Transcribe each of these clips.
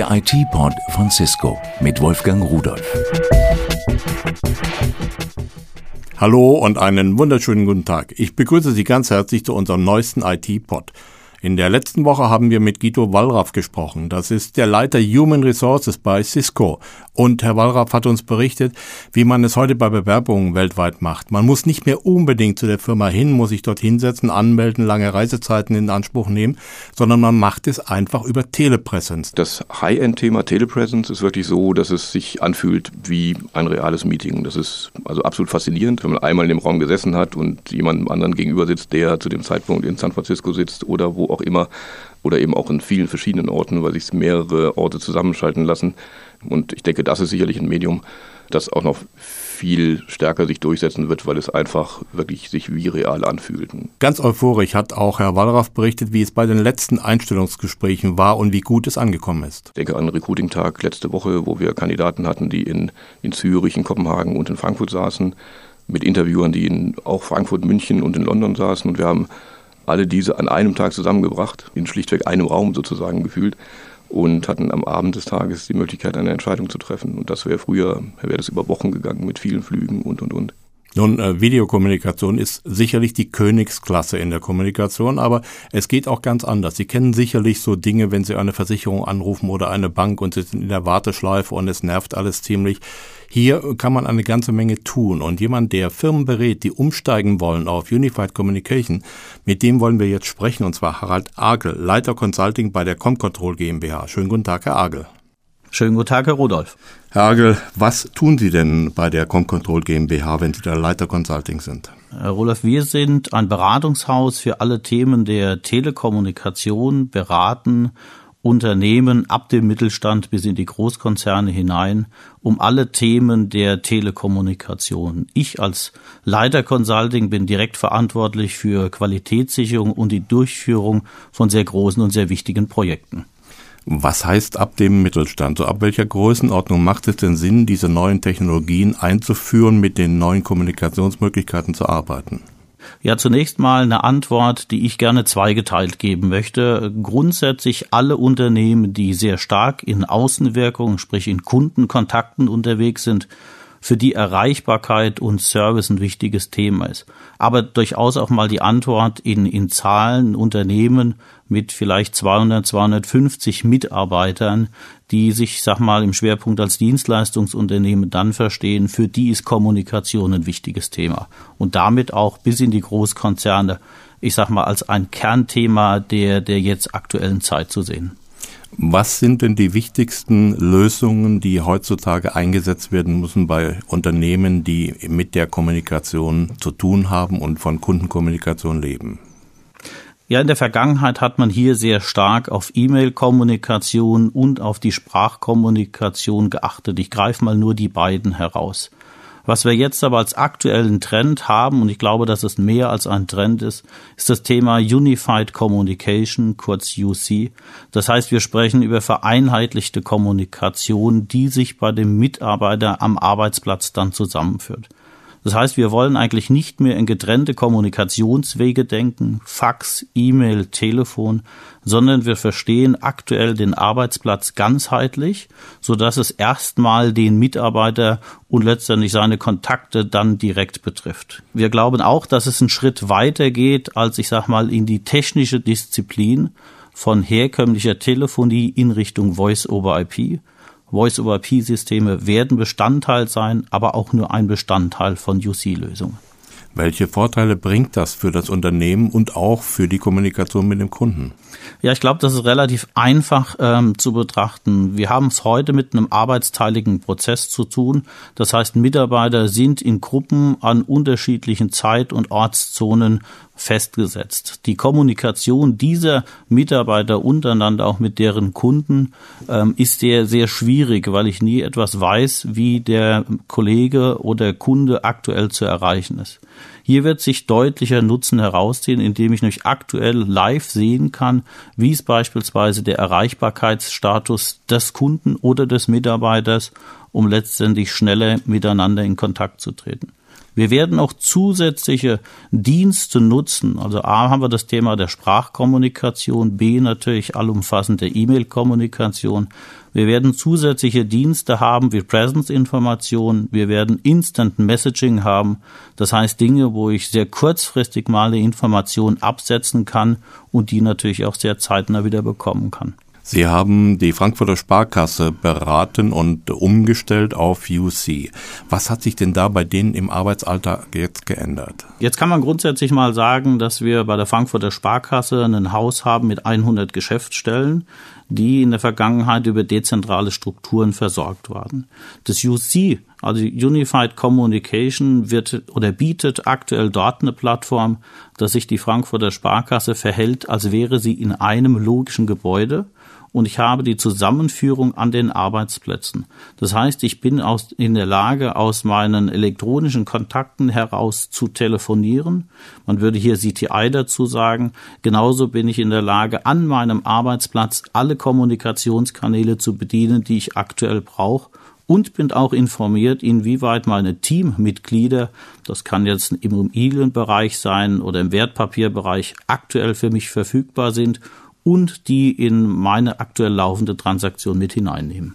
Der IT-Pod von Cisco mit Wolfgang Rudolf. Hallo und einen wunderschönen guten Tag. Ich begrüße Sie ganz herzlich zu unserem neuesten IT-Pod. In der letzten Woche haben wir mit Guido Wallraff gesprochen. Das ist der Leiter Human Resources bei Cisco. Und Herr Wallraff hat uns berichtet, wie man es heute bei Bewerbungen weltweit macht. Man muss nicht mehr unbedingt zu der Firma hin, muss sich dort hinsetzen, anmelden, lange Reisezeiten in Anspruch nehmen, sondern man macht es einfach über Telepresence. Das High-End-Thema Telepresence ist wirklich so, dass es sich anfühlt wie ein reales Meeting. Das ist also absolut faszinierend, wenn man einmal in dem Raum gesessen hat und jemandem anderen gegenüber sitzt, der zu dem Zeitpunkt in San Francisco sitzt oder wo auch immer oder eben auch in vielen verschiedenen Orten, weil sich mehrere Orte zusammenschalten lassen. Und ich denke, das ist sicherlich ein Medium, das auch noch viel stärker sich durchsetzen wird, weil es einfach wirklich sich wie real anfühlt. Ganz euphorisch hat auch Herr Wallraff berichtet, wie es bei den letzten Einstellungsgesprächen war und wie gut es angekommen ist. Ich denke an den Recruiting-Tag letzte Woche, wo wir Kandidaten hatten, die in, in Zürich, in Kopenhagen und in Frankfurt saßen, mit Interviewern, die in auch Frankfurt, München und in London saßen. Und wir haben alle diese an einem Tag zusammengebracht, in schlichtweg einem Raum sozusagen gefühlt und hatten am Abend des Tages die Möglichkeit, eine Entscheidung zu treffen. Und das wäre früher, wäre das über Wochen gegangen mit vielen Flügen und, und, und. Nun, äh, Videokommunikation ist sicherlich die Königsklasse in der Kommunikation, aber es geht auch ganz anders. Sie kennen sicherlich so Dinge, wenn Sie eine Versicherung anrufen oder eine Bank und Sie sind in der Warteschleife und es nervt alles ziemlich. Hier kann man eine ganze Menge tun und jemand, der Firmen berät, die umsteigen wollen auf Unified Communication, mit dem wollen wir jetzt sprechen und zwar Harald Agel, Leiter Consulting bei der Comcontrol GmbH. Schönen guten Tag, Herr Agel. Schönen guten Tag, Herr Rudolf. Herr Agel, was tun Sie denn bei der Comcontrol GmbH, wenn Sie der Leiter Consulting sind? Herr Rudolf, wir sind ein Beratungshaus für alle Themen der Telekommunikation, beraten Unternehmen ab dem Mittelstand bis in die Großkonzerne hinein um alle Themen der Telekommunikation. Ich als Leiter Consulting bin direkt verantwortlich für Qualitätssicherung und die Durchführung von sehr großen und sehr wichtigen Projekten. Was heißt ab dem Mittelstand? So ab welcher Größenordnung macht es denn Sinn, diese neuen Technologien einzuführen, mit den neuen Kommunikationsmöglichkeiten zu arbeiten? Ja, zunächst mal eine Antwort, die ich gerne zweigeteilt geben möchte. Grundsätzlich alle Unternehmen, die sehr stark in Außenwirkung, sprich in Kundenkontakten unterwegs sind, für die Erreichbarkeit und Service ein wichtiges Thema ist. Aber durchaus auch mal die Antwort in, in Zahlen Unternehmen mit vielleicht 200, 250 Mitarbeitern, die sich, sag mal, im Schwerpunkt als Dienstleistungsunternehmen dann verstehen, für die ist Kommunikation ein wichtiges Thema. Und damit auch bis in die Großkonzerne, ich sag mal, als ein Kernthema der, der jetzt aktuellen Zeit zu sehen. Was sind denn die wichtigsten Lösungen, die heutzutage eingesetzt werden müssen bei Unternehmen, die mit der Kommunikation zu tun haben und von Kundenkommunikation leben? Ja, in der Vergangenheit hat man hier sehr stark auf E-Mail-Kommunikation und auf die Sprachkommunikation geachtet. Ich greife mal nur die beiden heraus. Was wir jetzt aber als aktuellen Trend haben, und ich glaube, dass es mehr als ein Trend ist, ist das Thema Unified Communication, kurz UC. Das heißt, wir sprechen über vereinheitlichte Kommunikation, die sich bei dem Mitarbeiter am Arbeitsplatz dann zusammenführt. Das heißt, wir wollen eigentlich nicht mehr in getrennte Kommunikationswege denken, Fax, E-Mail, Telefon, sondern wir verstehen aktuell den Arbeitsplatz ganzheitlich, so dass es erstmal den Mitarbeiter und letztendlich seine Kontakte dann direkt betrifft. Wir glauben auch, dass es einen Schritt weiter geht, als ich sag mal in die technische Disziplin von herkömmlicher Telefonie in Richtung Voice over IP Voice-over-IP-Systeme werden Bestandteil sein, aber auch nur ein Bestandteil von UC-Lösungen. Welche Vorteile bringt das für das Unternehmen und auch für die Kommunikation mit dem Kunden? Ja, ich glaube, das ist relativ einfach ähm, zu betrachten. Wir haben es heute mit einem arbeitsteiligen Prozess zu tun. Das heißt, Mitarbeiter sind in Gruppen an unterschiedlichen Zeit- und Ortszonen festgesetzt. Die Kommunikation dieser Mitarbeiter untereinander, auch mit deren Kunden, ähm, ist sehr, sehr schwierig, weil ich nie etwas weiß, wie der Kollege oder Kunde aktuell zu erreichen ist. Hier wird sich deutlicher Nutzen herausziehen, indem ich nämlich aktuell live sehen kann, wie ist beispielsweise der Erreichbarkeitsstatus des Kunden oder des Mitarbeiters, um letztendlich schneller miteinander in Kontakt zu treten. Wir werden auch zusätzliche Dienste nutzen. Also A haben wir das Thema der Sprachkommunikation, B natürlich allumfassende E-Mail-Kommunikation. Wir werden zusätzliche Dienste haben wie Presence-Informationen. Wir werden Instant Messaging haben. Das heißt Dinge, wo ich sehr kurzfristig mal eine Information absetzen kann und die natürlich auch sehr zeitnah wieder bekommen kann. Sie haben die Frankfurter Sparkasse beraten und umgestellt auf UC. Was hat sich denn da bei denen im Arbeitsalltag jetzt geändert? Jetzt kann man grundsätzlich mal sagen, dass wir bei der Frankfurter Sparkasse ein Haus haben mit 100 Geschäftsstellen, die in der Vergangenheit über dezentrale Strukturen versorgt waren. Das UC, also Unified Communication, wird oder bietet aktuell dort eine Plattform, dass sich die Frankfurter Sparkasse verhält, als wäre sie in einem logischen Gebäude und ich habe die Zusammenführung an den Arbeitsplätzen. Das heißt, ich bin aus, in der Lage, aus meinen elektronischen Kontakten heraus zu telefonieren. Man würde hier CTI dazu sagen. Genauso bin ich in der Lage, an meinem Arbeitsplatz alle Kommunikationskanäle zu bedienen, die ich aktuell brauche und bin auch informiert, inwieweit meine Teammitglieder, das kann jetzt im Immobilienbereich sein oder im Wertpapierbereich, aktuell für mich verfügbar sind und die in meine aktuell laufende Transaktion mit hineinnehmen.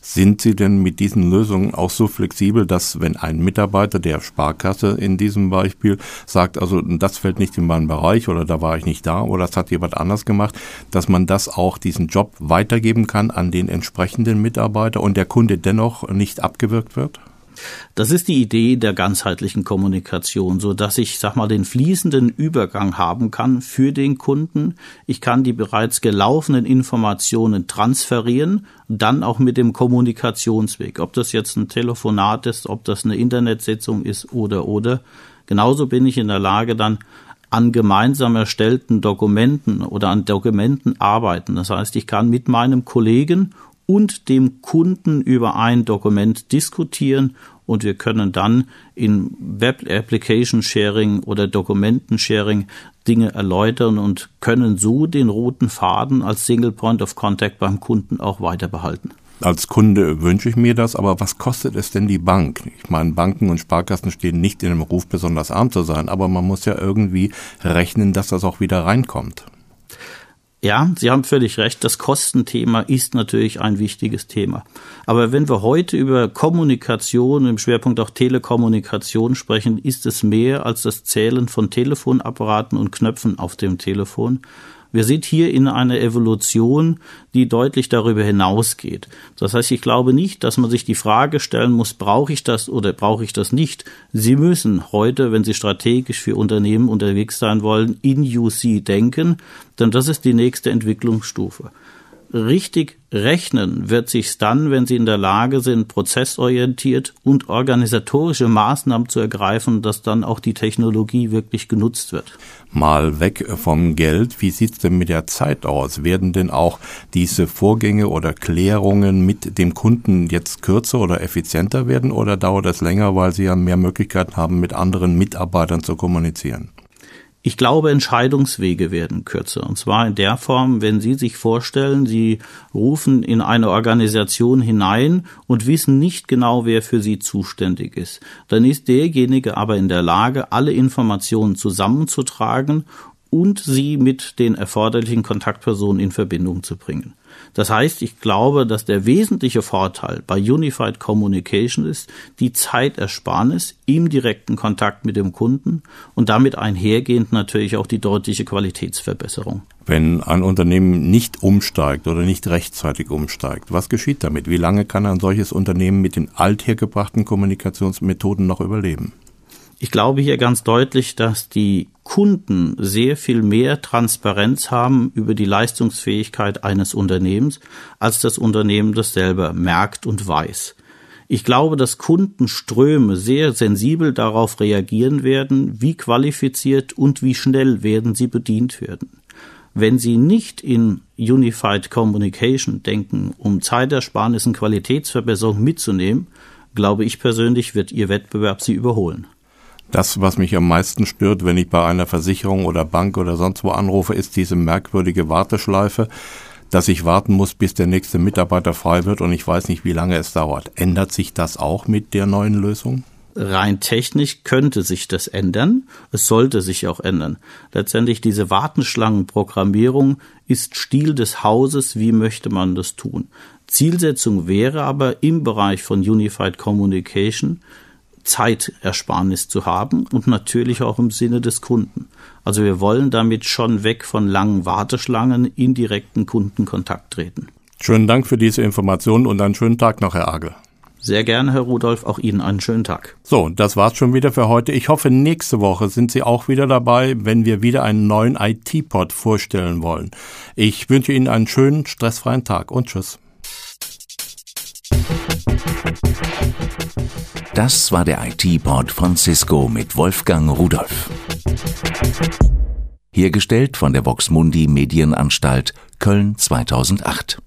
Sind Sie denn mit diesen Lösungen auch so flexibel, dass wenn ein Mitarbeiter der Sparkasse in diesem Beispiel sagt, also das fällt nicht in meinen Bereich oder da war ich nicht da oder das hat jemand anders gemacht, dass man das auch diesen Job weitergeben kann an den entsprechenden Mitarbeiter und der Kunde dennoch nicht abgewirkt wird? Das ist die Idee der ganzheitlichen Kommunikation, so dass ich, sag mal, den fließenden Übergang haben kann für den Kunden. Ich kann die bereits gelaufenen Informationen transferieren, dann auch mit dem Kommunikationsweg. Ob das jetzt ein Telefonat ist, ob das eine Internetsitzung ist oder, oder. Genauso bin ich in der Lage, dann an gemeinsam erstellten Dokumenten oder an Dokumenten arbeiten. Das heißt, ich kann mit meinem Kollegen und dem Kunden über ein Dokument diskutieren und wir können dann in Web Application Sharing oder Dokumenten Sharing Dinge erläutern und können so den roten Faden als Single Point of Contact beim Kunden auch weiter behalten. Als Kunde wünsche ich mir das, aber was kostet es denn die Bank? Ich meine, Banken und Sparkassen stehen nicht in dem Ruf, besonders arm zu sein, aber man muss ja irgendwie rechnen, dass das auch wieder reinkommt. Ja, Sie haben völlig recht. Das Kostenthema ist natürlich ein wichtiges Thema. Aber wenn wir heute über Kommunikation, im Schwerpunkt auch Telekommunikation sprechen, ist es mehr als das Zählen von Telefonapparaten und Knöpfen auf dem Telefon, wir sind hier in einer Evolution, die deutlich darüber hinausgeht. Das heißt, ich glaube nicht, dass man sich die Frage stellen muss, brauche ich das oder brauche ich das nicht. Sie müssen heute, wenn Sie strategisch für Unternehmen unterwegs sein wollen, in UC denken, denn das ist die nächste Entwicklungsstufe. Richtig rechnen wird sich's dann, wenn Sie in der Lage sind, prozessorientiert und organisatorische Maßnahmen zu ergreifen, dass dann auch die Technologie wirklich genutzt wird. Mal weg vom Geld. Wie sieht's denn mit der Zeit aus? Werden denn auch diese Vorgänge oder Klärungen mit dem Kunden jetzt kürzer oder effizienter werden oder dauert es länger, weil Sie ja mehr Möglichkeiten haben, mit anderen Mitarbeitern zu kommunizieren? Ich glaube, Entscheidungswege werden kürzer. Und zwar in der Form, wenn Sie sich vorstellen, Sie rufen in eine Organisation hinein und wissen nicht genau, wer für Sie zuständig ist. Dann ist derjenige aber in der Lage, alle Informationen zusammenzutragen und sie mit den erforderlichen Kontaktpersonen in Verbindung zu bringen. Das heißt, ich glaube, dass der wesentliche Vorteil bei Unified Communication ist die Zeitersparnis im direkten Kontakt mit dem Kunden und damit einhergehend natürlich auch die deutliche Qualitätsverbesserung. Wenn ein Unternehmen nicht umsteigt oder nicht rechtzeitig umsteigt, was geschieht damit? Wie lange kann ein solches Unternehmen mit den althergebrachten Kommunikationsmethoden noch überleben? Ich glaube hier ganz deutlich, dass die Kunden sehr viel mehr Transparenz haben über die Leistungsfähigkeit eines Unternehmens, als das Unternehmen das selber merkt und weiß. Ich glaube, dass Kundenströme sehr sensibel darauf reagieren werden, wie qualifiziert und wie schnell werden sie bedient werden. Wenn Sie nicht in Unified Communication denken, um Zeitersparnis und Qualitätsverbesserung mitzunehmen, glaube ich persönlich, wird Ihr Wettbewerb Sie überholen. Das, was mich am meisten stört, wenn ich bei einer Versicherung oder Bank oder sonst wo anrufe, ist diese merkwürdige Warteschleife, dass ich warten muss, bis der nächste Mitarbeiter frei wird und ich weiß nicht, wie lange es dauert. Ändert sich das auch mit der neuen Lösung? rein technisch könnte sich das ändern. Es sollte sich auch ändern. Letztendlich diese Wartenschlangenprogrammierung ist Stil des Hauses. Wie möchte man das tun? Zielsetzung wäre aber im Bereich von Unified Communication Zeitersparnis zu haben und natürlich auch im Sinne des Kunden. Also wir wollen damit schon weg von langen Warteschlangen in direkten Kundenkontakt treten. Schönen Dank für diese Informationen und einen schönen Tag noch, Herr Agel. Sehr gerne, Herr Rudolf. Auch Ihnen einen schönen Tag. So, das war's schon wieder für heute. Ich hoffe, nächste Woche sind Sie auch wieder dabei, wenn wir wieder einen neuen IT-Pod vorstellen wollen. Ich wünsche Ihnen einen schönen, stressfreien Tag und tschüss. Das war der IT-Pod von Cisco mit Wolfgang Rudolf. Hergestellt von der Voxmundi Medienanstalt Köln 2008.